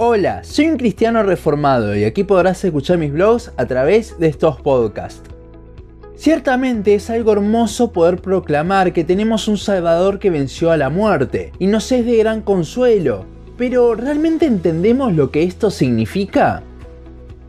Hola, soy un cristiano reformado y aquí podrás escuchar mis blogs a través de estos podcasts. Ciertamente es algo hermoso poder proclamar que tenemos un Salvador que venció a la muerte y nos es de gran consuelo, pero ¿realmente entendemos lo que esto significa?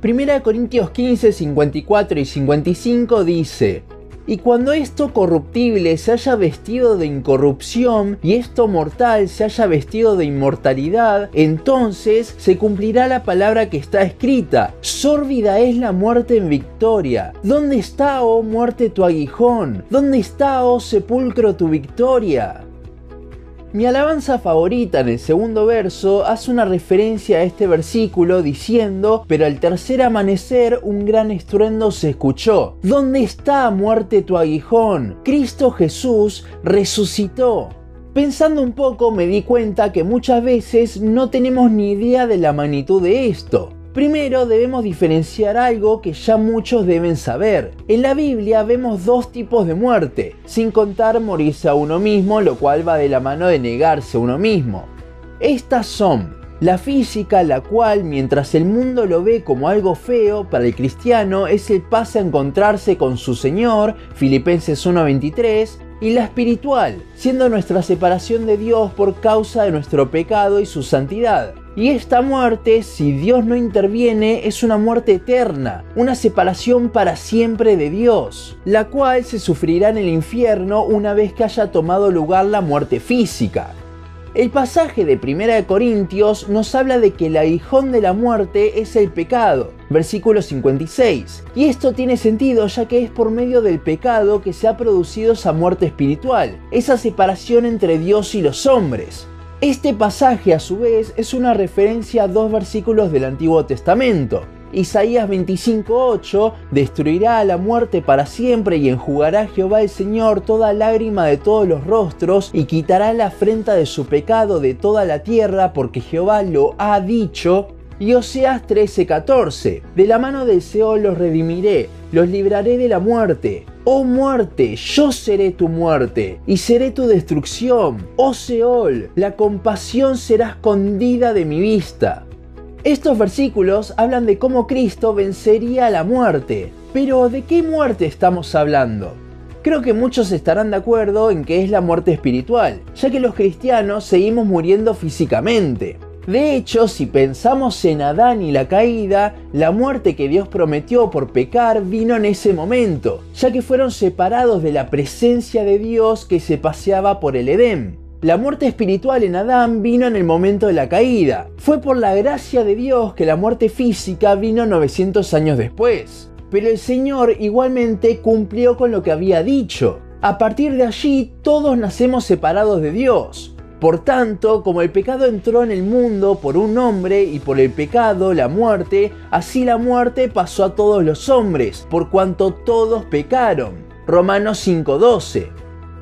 1 Corintios 15, 54 y 55 dice, y cuando esto corruptible se haya vestido de incorrupción y esto mortal se haya vestido de inmortalidad, entonces se cumplirá la palabra que está escrita. Sórbida es la muerte en victoria. ¿Dónde está, oh muerte, tu aguijón? ¿Dónde está, oh sepulcro, tu victoria? Mi alabanza favorita en el segundo verso hace una referencia a este versículo diciendo, pero al tercer amanecer un gran estruendo se escuchó. ¿Dónde está muerte tu aguijón? Cristo Jesús resucitó. Pensando un poco me di cuenta que muchas veces no tenemos ni idea de la magnitud de esto. Primero debemos diferenciar algo que ya muchos deben saber. En la Biblia vemos dos tipos de muerte, sin contar morirse a uno mismo, lo cual va de la mano de negarse a uno mismo. Estas son la física, la cual mientras el mundo lo ve como algo feo, para el cristiano es el pase a encontrarse con su Señor, Filipenses 1.23, y la espiritual, siendo nuestra separación de Dios por causa de nuestro pecado y su santidad. Y esta muerte, si Dios no interviene, es una muerte eterna, una separación para siempre de Dios, la cual se sufrirá en el infierno una vez que haya tomado lugar la muerte física. El pasaje de 1 Corintios nos habla de que el aguijón de la muerte es el pecado, versículo 56. Y esto tiene sentido ya que es por medio del pecado que se ha producido esa muerte espiritual, esa separación entre Dios y los hombres. Este pasaje a su vez es una referencia a dos versículos del Antiguo Testamento. Isaías 25:8 destruirá a la muerte para siempre y enjugará Jehová el Señor toda lágrima de todos los rostros y quitará la afrenta de su pecado de toda la tierra porque Jehová lo ha dicho. Y Oseas 13:14 De la mano del Seol los redimiré, los libraré de la muerte. Oh muerte, yo seré tu muerte y seré tu destrucción. Oh Seol, la compasión será escondida de mi vista. Estos versículos hablan de cómo Cristo vencería la muerte. Pero ¿de qué muerte estamos hablando? Creo que muchos estarán de acuerdo en que es la muerte espiritual, ya que los cristianos seguimos muriendo físicamente. De hecho, si pensamos en Adán y la caída, la muerte que Dios prometió por pecar vino en ese momento, ya que fueron separados de la presencia de Dios que se paseaba por el Edén. La muerte espiritual en Adán vino en el momento de la caída. Fue por la gracia de Dios que la muerte física vino 900 años después. Pero el Señor igualmente cumplió con lo que había dicho. A partir de allí todos nacemos separados de Dios. Por tanto, como el pecado entró en el mundo por un hombre y por el pecado la muerte, así la muerte pasó a todos los hombres, por cuanto todos pecaron. Romanos 5:12.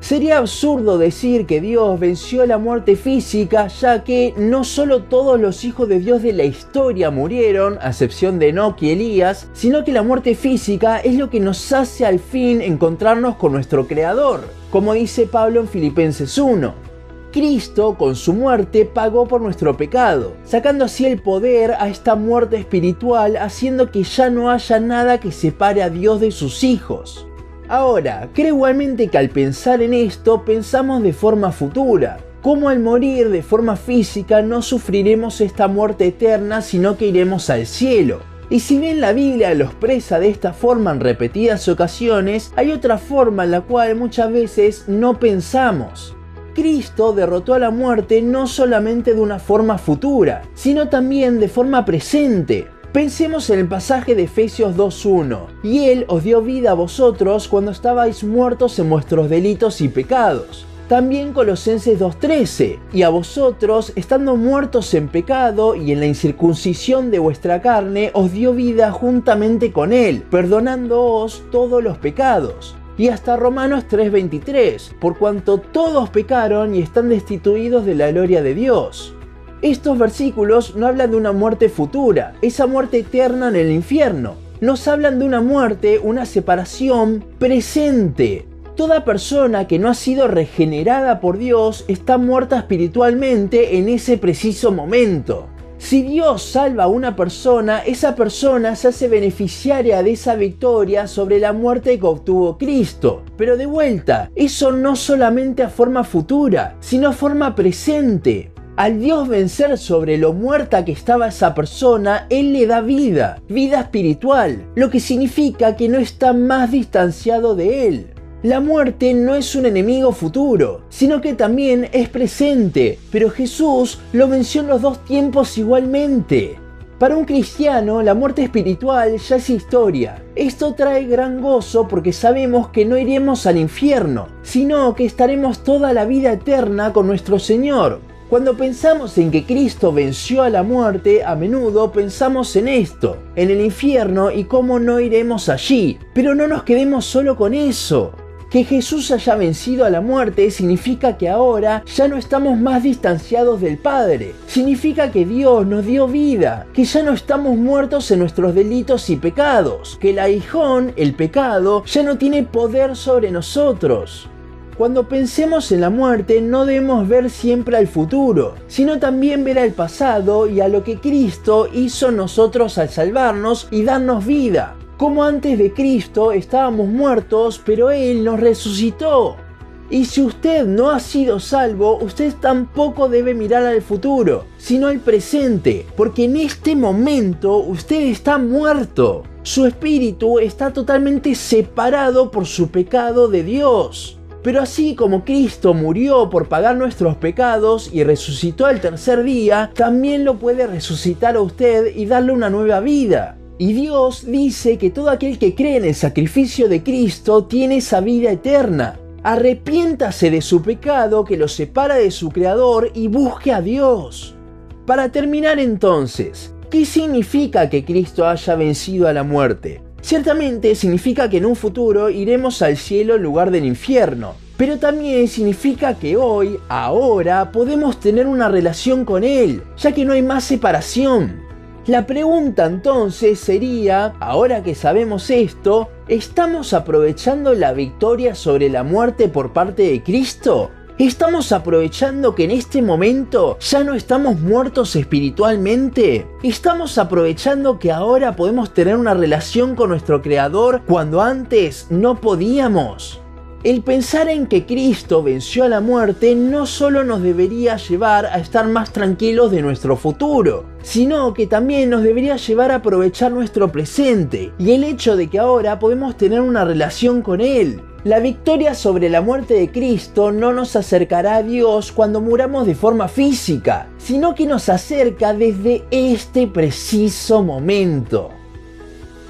Sería absurdo decir que Dios venció la muerte física, ya que no solo todos los hijos de Dios de la historia murieron, a excepción de Enoch y Elías, sino que la muerte física es lo que nos hace al fin encontrarnos con nuestro Creador, como dice Pablo en Filipenses 1. Cristo con su muerte pagó por nuestro pecado, sacando así el poder a esta muerte espiritual, haciendo que ya no haya nada que separe a Dios de sus hijos. Ahora, creo igualmente que al pensar en esto pensamos de forma futura, como al morir de forma física no sufriremos esta muerte eterna, sino que iremos al cielo. Y si bien la Biblia los expresa de esta forma en repetidas ocasiones, hay otra forma en la cual muchas veces no pensamos. Cristo derrotó a la muerte no solamente de una forma futura, sino también de forma presente. Pensemos en el pasaje de Efesios 2.1. Y Él os dio vida a vosotros cuando estabais muertos en vuestros delitos y pecados. También Colosenses 2.13, y a vosotros, estando muertos en pecado y en la incircuncisión de vuestra carne, os dio vida juntamente con Él, perdonándoos todos los pecados y hasta Romanos 3:23, por cuanto todos pecaron y están destituidos de la gloria de Dios. Estos versículos no hablan de una muerte futura, esa muerte eterna en el infierno. Nos hablan de una muerte, una separación presente. Toda persona que no ha sido regenerada por Dios está muerta espiritualmente en ese preciso momento. Si Dios salva a una persona, esa persona se hace beneficiaria de esa victoria sobre la muerte que obtuvo Cristo. Pero de vuelta, eso no solamente a forma futura, sino a forma presente. Al Dios vencer sobre lo muerta que estaba esa persona, Él le da vida, vida espiritual, lo que significa que no está más distanciado de Él. La muerte no es un enemigo futuro, sino que también es presente, pero Jesús lo venció en los dos tiempos igualmente. Para un cristiano, la muerte espiritual ya es historia. Esto trae gran gozo porque sabemos que no iremos al infierno, sino que estaremos toda la vida eterna con nuestro Señor. Cuando pensamos en que Cristo venció a la muerte, a menudo pensamos en esto, en el infierno y cómo no iremos allí. Pero no nos quedemos solo con eso. Que Jesús haya vencido a la muerte significa que ahora ya no estamos más distanciados del Padre. Significa que Dios nos dio vida, que ya no estamos muertos en nuestros delitos y pecados, que el aguijón, el pecado, ya no tiene poder sobre nosotros. Cuando pensemos en la muerte no debemos ver siempre al futuro, sino también ver al pasado y a lo que Cristo hizo nosotros al salvarnos y darnos vida como antes de Cristo estábamos muertos, pero Él nos resucitó. Y si usted no ha sido salvo, usted tampoco debe mirar al futuro, sino al presente, porque en este momento usted está muerto. Su espíritu está totalmente separado por su pecado de Dios. Pero así como Cristo murió por pagar nuestros pecados y resucitó al tercer día, también lo puede resucitar a usted y darle una nueva vida. Y Dios dice que todo aquel que cree en el sacrificio de Cristo tiene esa vida eterna. Arrepiéntase de su pecado que lo separa de su Creador y busque a Dios. Para terminar entonces, ¿qué significa que Cristo haya vencido a la muerte? Ciertamente significa que en un futuro iremos al cielo lugar del infierno, pero también significa que hoy, ahora, podemos tener una relación con Él, ya que no hay más separación. La pregunta entonces sería, ahora que sabemos esto, ¿estamos aprovechando la victoria sobre la muerte por parte de Cristo? ¿Estamos aprovechando que en este momento ya no estamos muertos espiritualmente? ¿Estamos aprovechando que ahora podemos tener una relación con nuestro Creador cuando antes no podíamos? El pensar en que Cristo venció a la muerte no solo nos debería llevar a estar más tranquilos de nuestro futuro, sino que también nos debería llevar a aprovechar nuestro presente y el hecho de que ahora podemos tener una relación con Él. La victoria sobre la muerte de Cristo no nos acercará a Dios cuando muramos de forma física, sino que nos acerca desde este preciso momento.